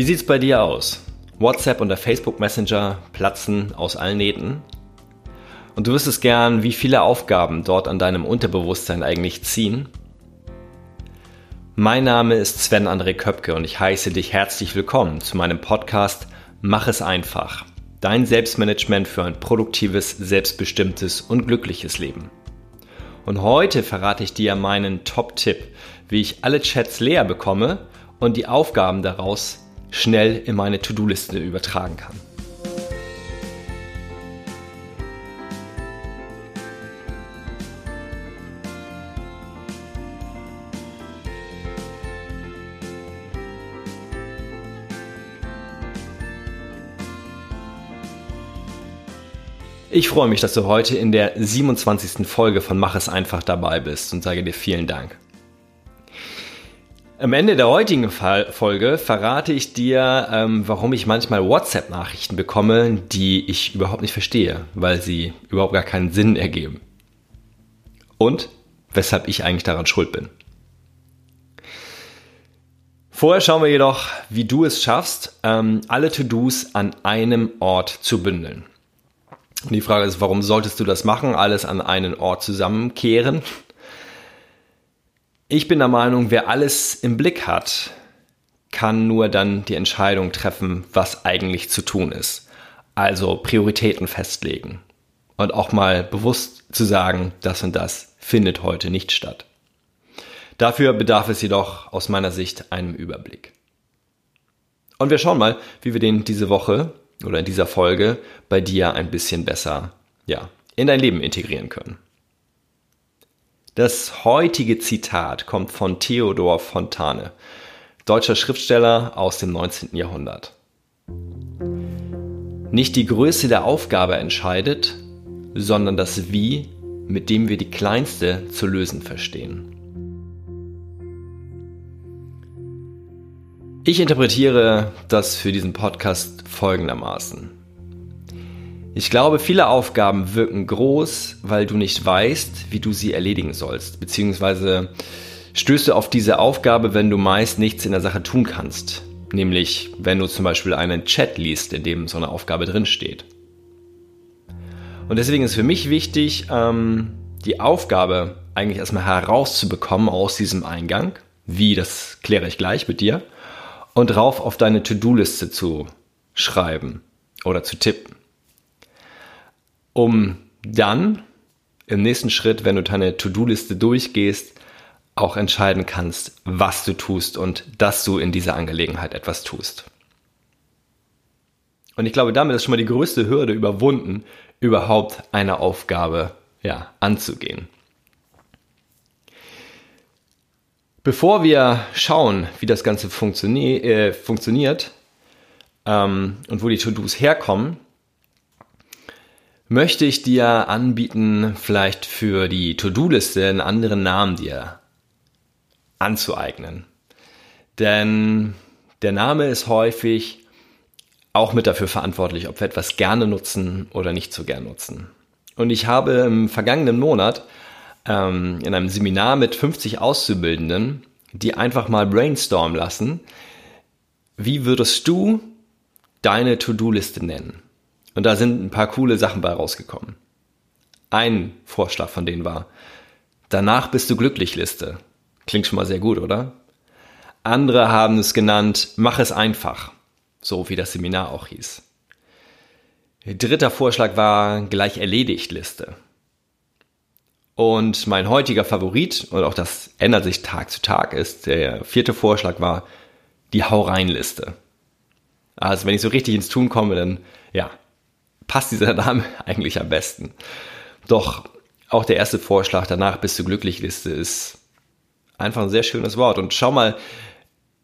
Wie sieht's bei dir aus? WhatsApp und der Facebook Messenger platzen aus allen Nähten. Und du wüsstest gern, wie viele Aufgaben dort an deinem Unterbewusstsein eigentlich ziehen. Mein Name ist Sven André Köpke und ich heiße dich herzlich willkommen zu meinem Podcast Mach es einfach. Dein Selbstmanagement für ein produktives, selbstbestimmtes und glückliches Leben. Und heute verrate ich dir meinen Top-Tipp, wie ich alle Chats leer bekomme und die Aufgaben daraus schnell in meine To-Do-Liste übertragen kann. Ich freue mich, dass du heute in der 27. Folge von Mach es einfach dabei bist und sage dir vielen Dank. Am Ende der heutigen Folge verrate ich dir, ähm, warum ich manchmal WhatsApp-Nachrichten bekomme, die ich überhaupt nicht verstehe, weil sie überhaupt gar keinen Sinn ergeben. Und weshalb ich eigentlich daran schuld bin. Vorher schauen wir jedoch, wie du es schaffst, ähm, alle To-Dos an einem Ort zu bündeln. Und die Frage ist, warum solltest du das machen, alles an einen Ort zusammenkehren? Ich bin der Meinung, wer alles im Blick hat, kann nur dann die Entscheidung treffen, was eigentlich zu tun ist. Also Prioritäten festlegen und auch mal bewusst zu sagen, das und das findet heute nicht statt. Dafür bedarf es jedoch aus meiner Sicht einem Überblick. Und wir schauen mal, wie wir den diese Woche oder in dieser Folge bei dir ein bisschen besser, ja, in dein Leben integrieren können. Das heutige Zitat kommt von Theodor Fontane, deutscher Schriftsteller aus dem 19. Jahrhundert. Nicht die Größe der Aufgabe entscheidet, sondern das Wie, mit dem wir die kleinste zu lösen verstehen. Ich interpretiere das für diesen Podcast folgendermaßen. Ich glaube, viele Aufgaben wirken groß, weil du nicht weißt, wie du sie erledigen sollst, beziehungsweise stößt du auf diese Aufgabe, wenn du meist nichts in der Sache tun kannst. Nämlich, wenn du zum Beispiel einen Chat liest, in dem so eine Aufgabe drinsteht. Und deswegen ist für mich wichtig, ähm, die Aufgabe eigentlich erstmal herauszubekommen aus diesem Eingang. Wie, das kläre ich gleich mit dir. Und rauf auf deine To-Do-Liste zu schreiben oder zu tippen um dann im nächsten Schritt, wenn du deine To-Do-Liste durchgehst, auch entscheiden kannst, was du tust und dass du in dieser Angelegenheit etwas tust. Und ich glaube, damit ist schon mal die größte Hürde überwunden, überhaupt eine Aufgabe ja, anzugehen. Bevor wir schauen, wie das Ganze funtioni äh, funktioniert ähm, und wo die To-Dos herkommen, möchte ich dir anbieten, vielleicht für die To-Do-Liste einen anderen Namen dir anzueignen. Denn der Name ist häufig auch mit dafür verantwortlich, ob wir etwas gerne nutzen oder nicht so gern nutzen. Und ich habe im vergangenen Monat ähm, in einem Seminar mit 50 Auszubildenden, die einfach mal brainstormen lassen, wie würdest du deine To-Do-Liste nennen? Und da sind ein paar coole Sachen bei rausgekommen. Ein Vorschlag von denen war, danach bist du glücklich Liste. Klingt schon mal sehr gut, oder? Andere haben es genannt, mach es einfach. So wie das Seminar auch hieß. Dritter Vorschlag war gleich erledigt Liste. Und mein heutiger Favorit, und auch das ändert sich Tag zu Tag, ist der vierte Vorschlag war die Hau rein Liste. Also wenn ich so richtig ins Tun komme, dann ja, passt dieser Name eigentlich am besten. Doch auch der erste Vorschlag, danach bist du glücklich Liste, ist einfach ein sehr schönes Wort. Und schau mal,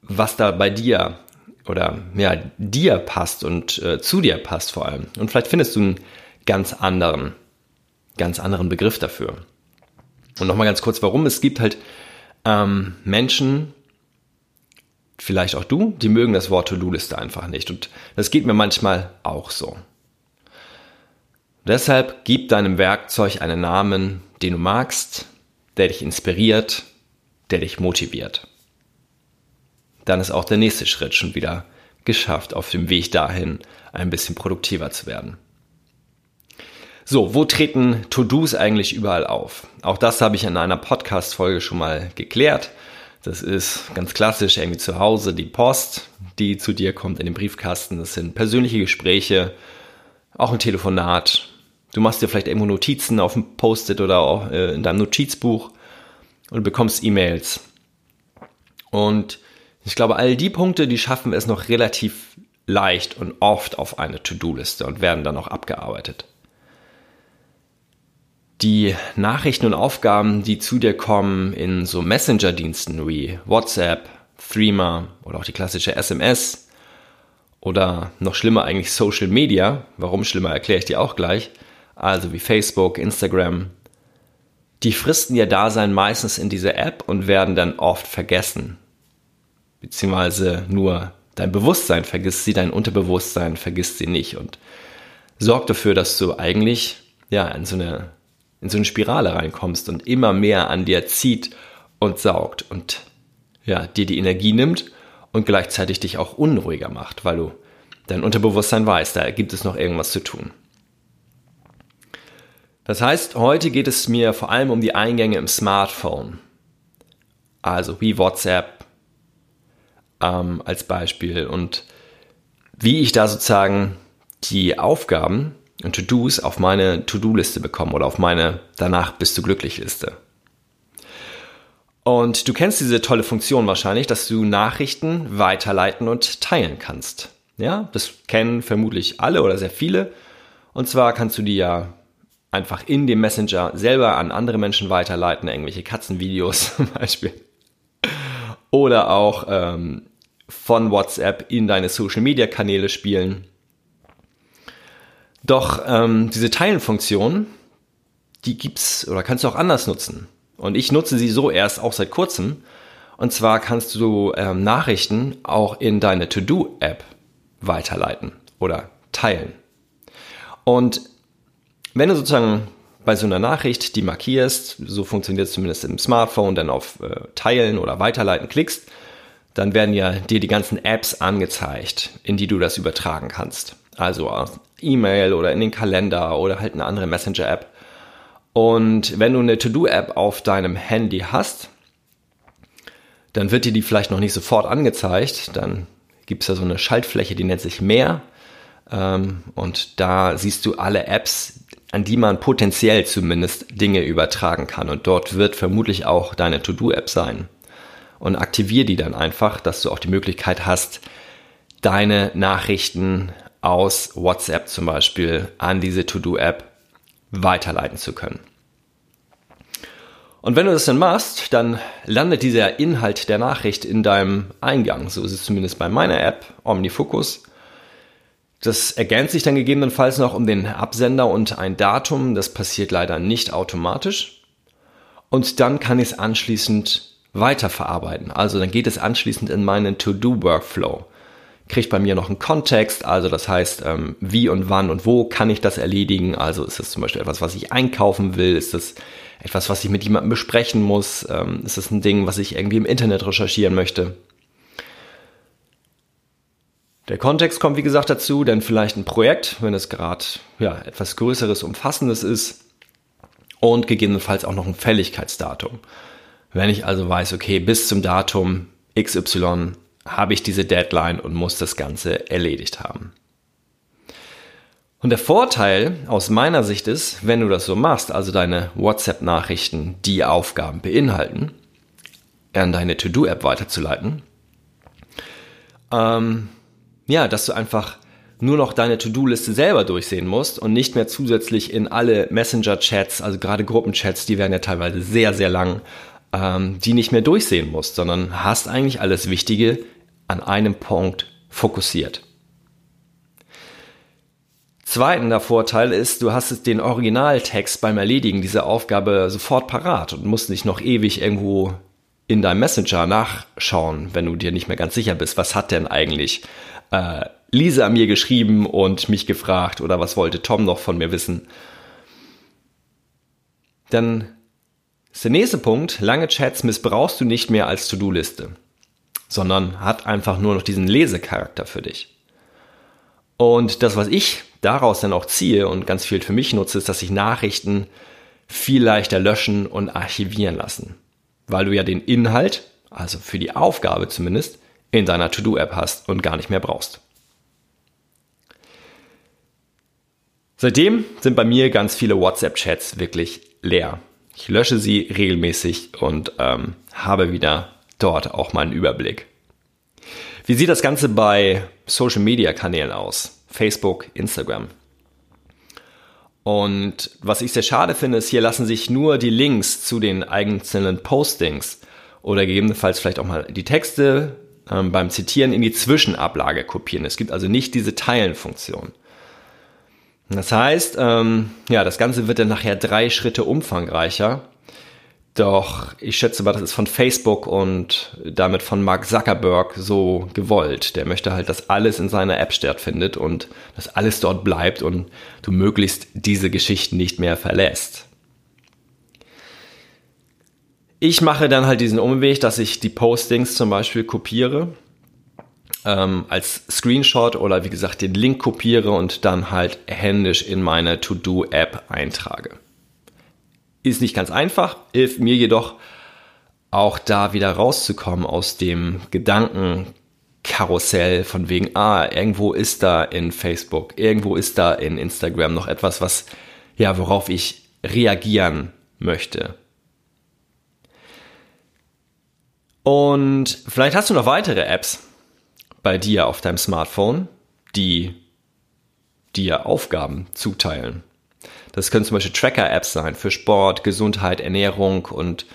was da bei dir oder ja, dir passt und äh, zu dir passt vor allem. Und vielleicht findest du einen ganz anderen, ganz anderen Begriff dafür. Und nochmal ganz kurz, warum. Es gibt halt ähm, Menschen, vielleicht auch du, die mögen das Wort To-Do-Liste einfach nicht. Und das geht mir manchmal auch so. Deshalb gib deinem Werkzeug einen Namen, den du magst, der dich inspiriert, der dich motiviert. Dann ist auch der nächste Schritt schon wieder geschafft, auf dem Weg dahin ein bisschen produktiver zu werden. So, wo treten To-Dos eigentlich überall auf? Auch das habe ich in einer Podcast-Folge schon mal geklärt. Das ist ganz klassisch irgendwie zu Hause die Post, die zu dir kommt in den Briefkasten. Das sind persönliche Gespräche, auch ein Telefonat. Du machst dir vielleicht irgendwo Notizen auf dem Post-it oder auch äh, in deinem Notizbuch und bekommst E-Mails. Und ich glaube, all die Punkte, die schaffen es noch relativ leicht und oft auf eine To-Do-Liste und werden dann auch abgearbeitet. Die Nachrichten und Aufgaben, die zu dir kommen in so Messenger-Diensten wie WhatsApp, Threema oder auch die klassische SMS oder noch schlimmer eigentlich Social Media, warum schlimmer erkläre ich dir auch gleich, also wie Facebook, Instagram, die fristen ihr Dasein meistens in dieser App und werden dann oft vergessen. Beziehungsweise nur dein Bewusstsein vergisst sie, dein Unterbewusstsein vergisst sie nicht und sorgt dafür, dass du eigentlich ja in so eine in so eine Spirale reinkommst und immer mehr an dir zieht und saugt und ja, dir die Energie nimmt und gleichzeitig dich auch unruhiger macht, weil du dein Unterbewusstsein weiß, da gibt es noch irgendwas zu tun. Das heißt, heute geht es mir vor allem um die Eingänge im Smartphone. Also wie WhatsApp ähm, als Beispiel und wie ich da sozusagen die Aufgaben und To-Dos auf meine To-Do-Liste bekomme oder auf meine Danach bist du glücklich Liste. Und du kennst diese tolle Funktion wahrscheinlich, dass du Nachrichten weiterleiten und teilen kannst. Ja, das kennen vermutlich alle oder sehr viele. Und zwar kannst du die ja einfach in dem Messenger selber an andere Menschen weiterleiten, irgendwelche Katzenvideos zum Beispiel. Oder auch ähm, von WhatsApp in deine Social-Media-Kanäle spielen. Doch ähm, diese Teilen-Funktion, die gibt's oder kannst du auch anders nutzen. Und ich nutze sie so erst auch seit kurzem. Und zwar kannst du ähm, Nachrichten auch in deine To-Do-App weiterleiten oder teilen. Und wenn du sozusagen bei so einer Nachricht die markierst, so funktioniert es zumindest im Smartphone, dann auf äh, Teilen oder Weiterleiten klickst, dann werden ja dir die ganzen Apps angezeigt, in die du das übertragen kannst. Also E-Mail oder in den Kalender oder halt eine andere Messenger-App. Und wenn du eine To-Do-App auf deinem Handy hast, dann wird dir die vielleicht noch nicht sofort angezeigt. Dann gibt es ja so eine Schaltfläche, die nennt sich Mehr. Ähm, und da siehst du alle Apps, an die man potenziell zumindest Dinge übertragen kann. Und dort wird vermutlich auch deine To-Do-App sein. Und aktiviere die dann einfach, dass du auch die Möglichkeit hast, deine Nachrichten aus WhatsApp zum Beispiel an diese To-Do-App weiterleiten zu können. Und wenn du das dann machst, dann landet dieser Inhalt der Nachricht in deinem Eingang. So ist es zumindest bei meiner App OmniFocus. Das ergänzt sich dann gegebenenfalls noch um den Absender und ein Datum. Das passiert leider nicht automatisch. Und dann kann ich es anschließend weiterverarbeiten. Also dann geht es anschließend in meinen To-Do-Workflow kriegt bei mir noch einen Kontext, also das heißt, ähm, wie und wann und wo kann ich das erledigen? Also ist das zum Beispiel etwas, was ich einkaufen will? Ist das etwas, was ich mit jemandem besprechen muss? Ähm, ist das ein Ding, was ich irgendwie im Internet recherchieren möchte? Der Kontext kommt, wie gesagt, dazu, denn vielleicht ein Projekt, wenn es gerade ja, etwas Größeres, Umfassendes ist und gegebenenfalls auch noch ein Fälligkeitsdatum. Wenn ich also weiß, okay, bis zum Datum XY habe ich diese Deadline und muss das Ganze erledigt haben. Und der Vorteil aus meiner Sicht ist, wenn du das so machst, also deine WhatsApp-Nachrichten, die Aufgaben beinhalten, an deine To-Do-App weiterzuleiten, ähm, ja, dass du einfach nur noch deine To-Do-Liste selber durchsehen musst und nicht mehr zusätzlich in alle Messenger-Chats, also gerade Gruppenchats, die werden ja teilweise sehr, sehr lang, ähm, die nicht mehr durchsehen musst, sondern hast eigentlich alles Wichtige an einem Punkt fokussiert. Zweiter Vorteil ist, du hast den Originaltext beim Erledigen dieser Aufgabe sofort parat und musst nicht noch ewig irgendwo in deinem Messenger nachschauen, wenn du dir nicht mehr ganz sicher bist, was hat denn eigentlich äh, Lisa mir geschrieben und mich gefragt oder was wollte Tom noch von mir wissen. Dann ist der nächste Punkt, lange Chats missbrauchst du nicht mehr als To-Do-Liste. sondern hat einfach nur noch diesen Lesecharakter für dich. Und das, was ich daraus dann auch ziehe und ganz viel für mich nutze, ist, dass sich Nachrichten viel leichter löschen und archivieren lassen. Weil du ja den Inhalt, also für die Aufgabe zumindest, in deiner To-Do-App hast und gar nicht mehr brauchst. Seitdem sind bei mir ganz viele WhatsApp-Chats wirklich leer. Ich lösche sie regelmäßig und ähm, habe wieder dort auch mal einen Überblick. Wie sieht das Ganze bei Social-Media-Kanälen aus? Facebook, Instagram. Und was ich sehr schade finde, ist, hier lassen sich nur die Links zu den einzelnen Postings oder gegebenenfalls vielleicht auch mal die Texte ähm, beim Zitieren in die Zwischenablage kopieren. Es gibt also nicht diese Teilen-Funktion. Das heißt, ähm, ja, das Ganze wird dann nachher drei Schritte umfangreicher. Doch ich schätze mal, das ist von Facebook und damit von Mark Zuckerberg so gewollt. Der möchte halt, dass alles in seiner App stattfindet und dass alles dort bleibt und du möglichst diese Geschichten nicht mehr verlässt. Ich mache dann halt diesen Umweg, dass ich die Postings zum Beispiel kopiere ähm, als Screenshot oder wie gesagt den Link kopiere und dann halt händisch in meine To-Do-App eintrage. Ist nicht ganz einfach, hilft mir jedoch auch da wieder rauszukommen aus dem Gedankenkarussell von wegen, ah, irgendwo ist da in Facebook, irgendwo ist da in Instagram noch etwas, was, ja, worauf ich reagieren möchte. Und vielleicht hast du noch weitere Apps, bei dir auf deinem Smartphone, die dir Aufgaben zuteilen. Das können zum Beispiel Tracker-Apps sein für Sport, Gesundheit, Ernährung und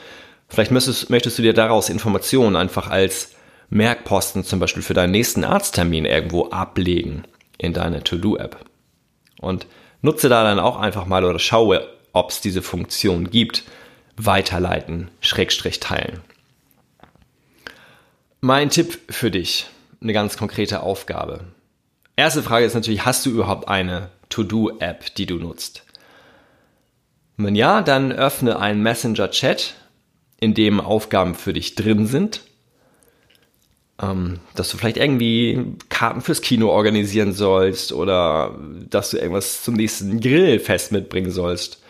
vielleicht möchtest, möchtest du dir daraus Informationen einfach als Merkposten zum Beispiel für deinen nächsten Arzttermin irgendwo ablegen in deine To-Do-App. Und nutze da dann auch einfach mal oder schaue, ob es diese Funktion gibt, weiterleiten, Schrägstrich teilen. Mein Tipp für dich eine ganz konkrete Aufgabe. Erste Frage ist natürlich, hast du überhaupt eine To-Do-App, die du nutzt? wenn ja, dann öffne einen Messenger-Chat, in dem Aufgaben für dich drin sind. Ähm, dass du vielleicht irgendwie Karten fürs Kino organisieren sollst oder dass du irgendwas zum nächsten Grillfest mitbringen sollst.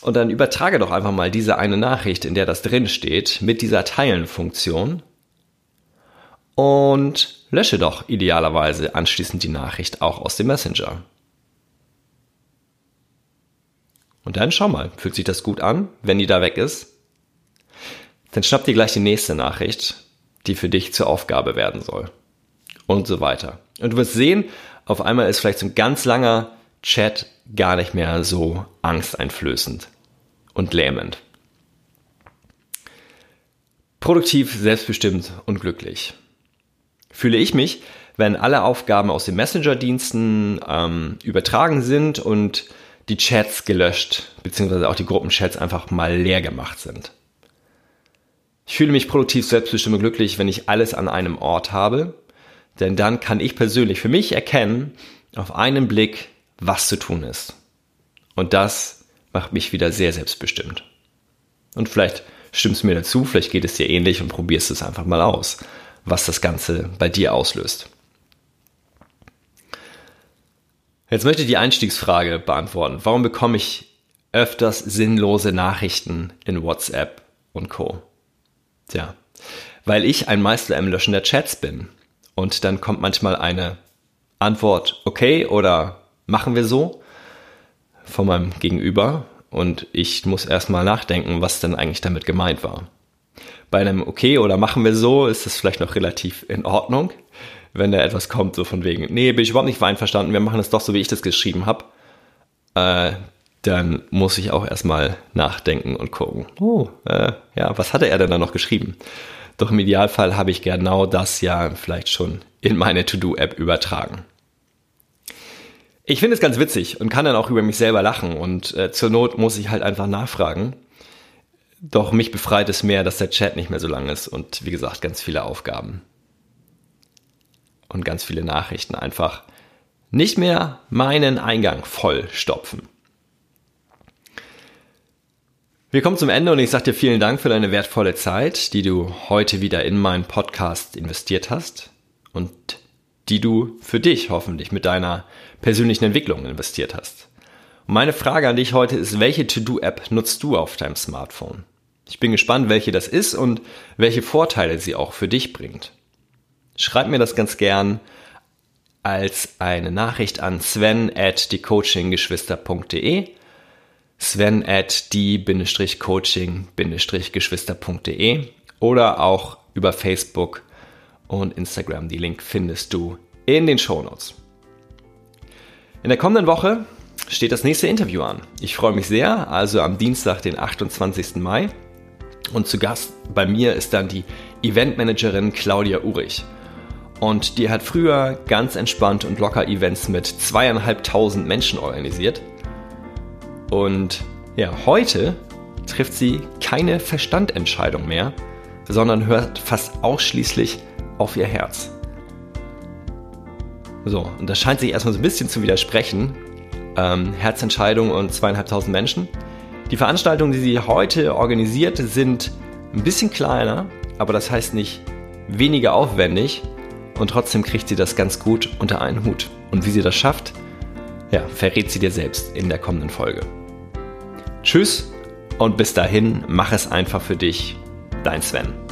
Und dann übertrage doch einfach mal diese eine Nachricht, in der das drin steht, mit dieser Teilen-Funktion und lösche doch idealerweise anschließend die Nachricht auch aus dem Messenger. Und dann schau mal, fühlt sich das gut an, wenn die da weg ist? Dann schnapp dir gleich die nächste Nachricht, die für dich zur Aufgabe werden soll. Und so weiter. Und du wirst sehen, auf einmal ist vielleicht so ein ganz langer Chat gar nicht mehr so angsteinflößend und lähmend. Produktiv, selbstbestimmt und glücklich fühle ich mich, wenn alle Aufgaben aus den Messenger-Diensten ähm, übertragen sind und die Chats gelöscht, beziehungsweise auch die Gruppenchats einfach mal leer gemacht sind. Ich fühle mich produktiv, selbstbestimmt und glücklich, wenn ich alles an einem Ort habe, denn dann kann ich persönlich für mich erkennen, auf einen Blick, was zu tun ist. Und das macht mich wieder sehr selbstbestimmt. Und vielleicht stimmst du mir dazu, vielleicht geht es dir ähnlich und probierst es einfach mal aus was das Ganze bei dir auslöst. Jetzt möchte ich die Einstiegsfrage beantworten. Warum bekomme ich öfters sinnlose Nachrichten in WhatsApp und Co? Tja, weil ich ein Meister im Löschen der Chats bin. Und dann kommt manchmal eine Antwort, okay oder machen wir so von meinem Gegenüber. Und ich muss erstmal nachdenken, was denn eigentlich damit gemeint war bei einem okay oder machen wir so, ist das vielleicht noch relativ in Ordnung. Wenn da etwas kommt, so von wegen, nee, bin ich überhaupt nicht einverstanden, wir machen es doch so, wie ich das geschrieben habe, äh, dann muss ich auch erstmal nachdenken und gucken, oh, äh, ja, was hatte er denn da noch geschrieben? Doch im Idealfall habe ich genau das ja vielleicht schon in meine To-Do-App übertragen. Ich finde es ganz witzig und kann dann auch über mich selber lachen und äh, zur Not muss ich halt einfach nachfragen doch mich befreit es mehr, dass der Chat nicht mehr so lang ist und wie gesagt, ganz viele Aufgaben. Und ganz viele Nachrichten einfach nicht mehr meinen Eingang voll stopfen. Wir kommen zum Ende und ich sage dir vielen Dank für deine wertvolle Zeit, die du heute wieder in meinen Podcast investiert hast und die du für dich hoffentlich mit deiner persönlichen Entwicklung investiert hast. Und meine Frage an dich heute ist, welche To-Do-App nutzt du auf deinem Smartphone? Ich bin gespannt, welche das ist und welche Vorteile sie auch für dich bringt. Schreib mir das ganz gern als eine Nachricht an sven at diecoachinggeschwister.de sven at die-coaching-geschwister.de oder auch über Facebook und Instagram. Die Link findest du in den Shownotes. In der kommenden Woche steht das nächste Interview an. Ich freue mich sehr, also am Dienstag, den 28. Mai. Und zu Gast bei mir ist dann die Eventmanagerin Claudia Urich. Und die hat früher ganz entspannt und locker Events mit zweieinhalbtausend Menschen organisiert. Und ja, heute trifft sie keine Verstandentscheidung mehr, sondern hört fast ausschließlich auf ihr Herz. So, und das scheint sich erstmal so ein bisschen zu widersprechen. Ähm, Herzentscheidung und zweieinhalbtausend Menschen. Die Veranstaltungen, die sie heute organisiert, sind ein bisschen kleiner, aber das heißt nicht weniger aufwendig und trotzdem kriegt sie das ganz gut unter einen Hut. Und wie sie das schafft, ja, verrät sie dir selbst in der kommenden Folge. Tschüss und bis dahin, mach es einfach für dich, dein Sven.